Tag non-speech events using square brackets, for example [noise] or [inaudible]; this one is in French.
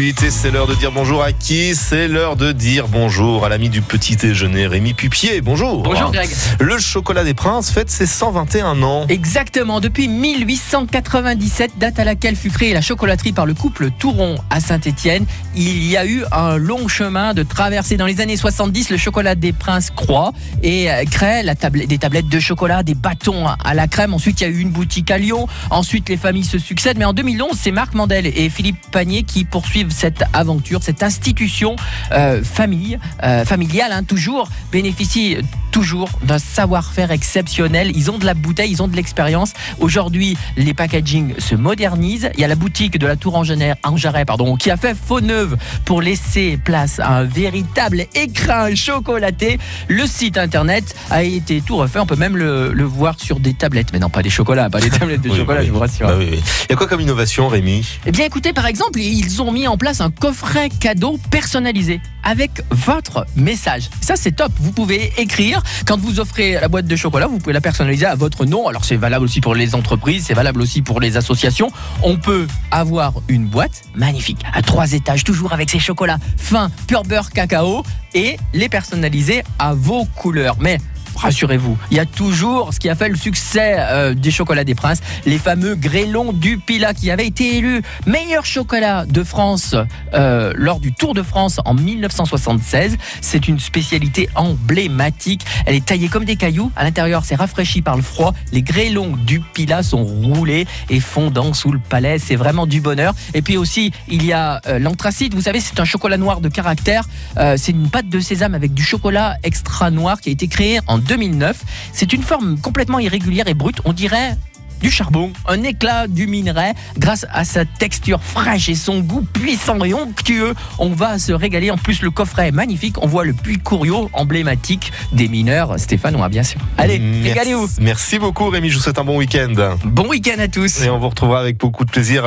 Et c'est l'heure de dire bonjour à qui C'est l'heure de dire bonjour à l'ami du petit déjeuner, Rémi Pupier. Bonjour. Bonjour Greg. Le chocolat des princes fête ses 121 ans. Exactement, depuis 1897, date à laquelle fut créée la chocolaterie par le couple Touron à Saint-Étienne. Il y a eu un long chemin de traversée. Dans les années 70, le chocolat des princes croît et euh, crée la table- des tablettes de chocolat, des bâtons à la crème. Ensuite, il y a eu une boutique à Lyon. Ensuite, les familles se succèdent. Mais en 2011, c'est Marc Mandel et Philippe Panier qui poursuivent cette aventure, cette institution euh, famille, euh, familiale, hein, toujours, bénéficie toujours d'un savoir-faire exceptionnel. Ils ont de la bouteille, ils ont de l'expérience. Aujourd'hui, les packaging se modernisent. Il y a la boutique de la Tour Jarret, pardon, qui a fait faux neuve pour laisser place à un véritable écrin chocolaté. Le site internet a été tout refait. On peut même le, le voir sur des tablettes. Mais non, pas des chocolats, pas des tablettes de [laughs] Oui, chocolat, oui. je vous rassure. Bah oui. Il y a quoi comme innovation, Rémi? Eh bien écoutez, par exemple, ils ont mis en place un coffret cadeau personnalisé avec votre message. Ça c'est top, vous pouvez écrire. Quand vous offrez la boîte de chocolat, vous pouvez la personnaliser à votre nom. Alors c'est valable aussi pour les entreprises, c'est valable aussi pour les associations. On peut avoir une boîte magnifique, à trois étages, toujours avec ses chocolats fins, pur beurre cacao, et les personnaliser à vos couleurs. Mais Rassurez-vous, il y a toujours ce qui a fait le succès euh, des chocolats des princes, les fameux grêlons du Pilat qui avaient été élus meilleur chocolat de France euh, lors du Tour de France en 1976. C'est une spécialité emblématique. Elle est taillée comme des cailloux. À l'intérieur, c'est rafraîchi par le froid. Les grêlons du Pilat sont roulés et fondants sous le palais. C'est vraiment du bonheur. Et puis aussi, il y a euh, l'anthracite. Vous savez, c'est un chocolat noir de caractère. Euh, c'est une pâte de sésame avec du chocolat extra noir qui a été créé en 2009. C'est une forme complètement irrégulière et brute. On dirait du charbon, un éclat du minerai. Grâce à sa texture fraîche et son goût puissant et onctueux, on va se régaler. En plus, le coffret est magnifique. On voit le puits Couriot, emblématique des mineurs stéphanois, bien sûr. Allez, régalez-vous. Merci beaucoup, Rémi. Je vous souhaite un bon week-end. Bon week-end à tous. Et on vous retrouvera avec beaucoup de plaisir.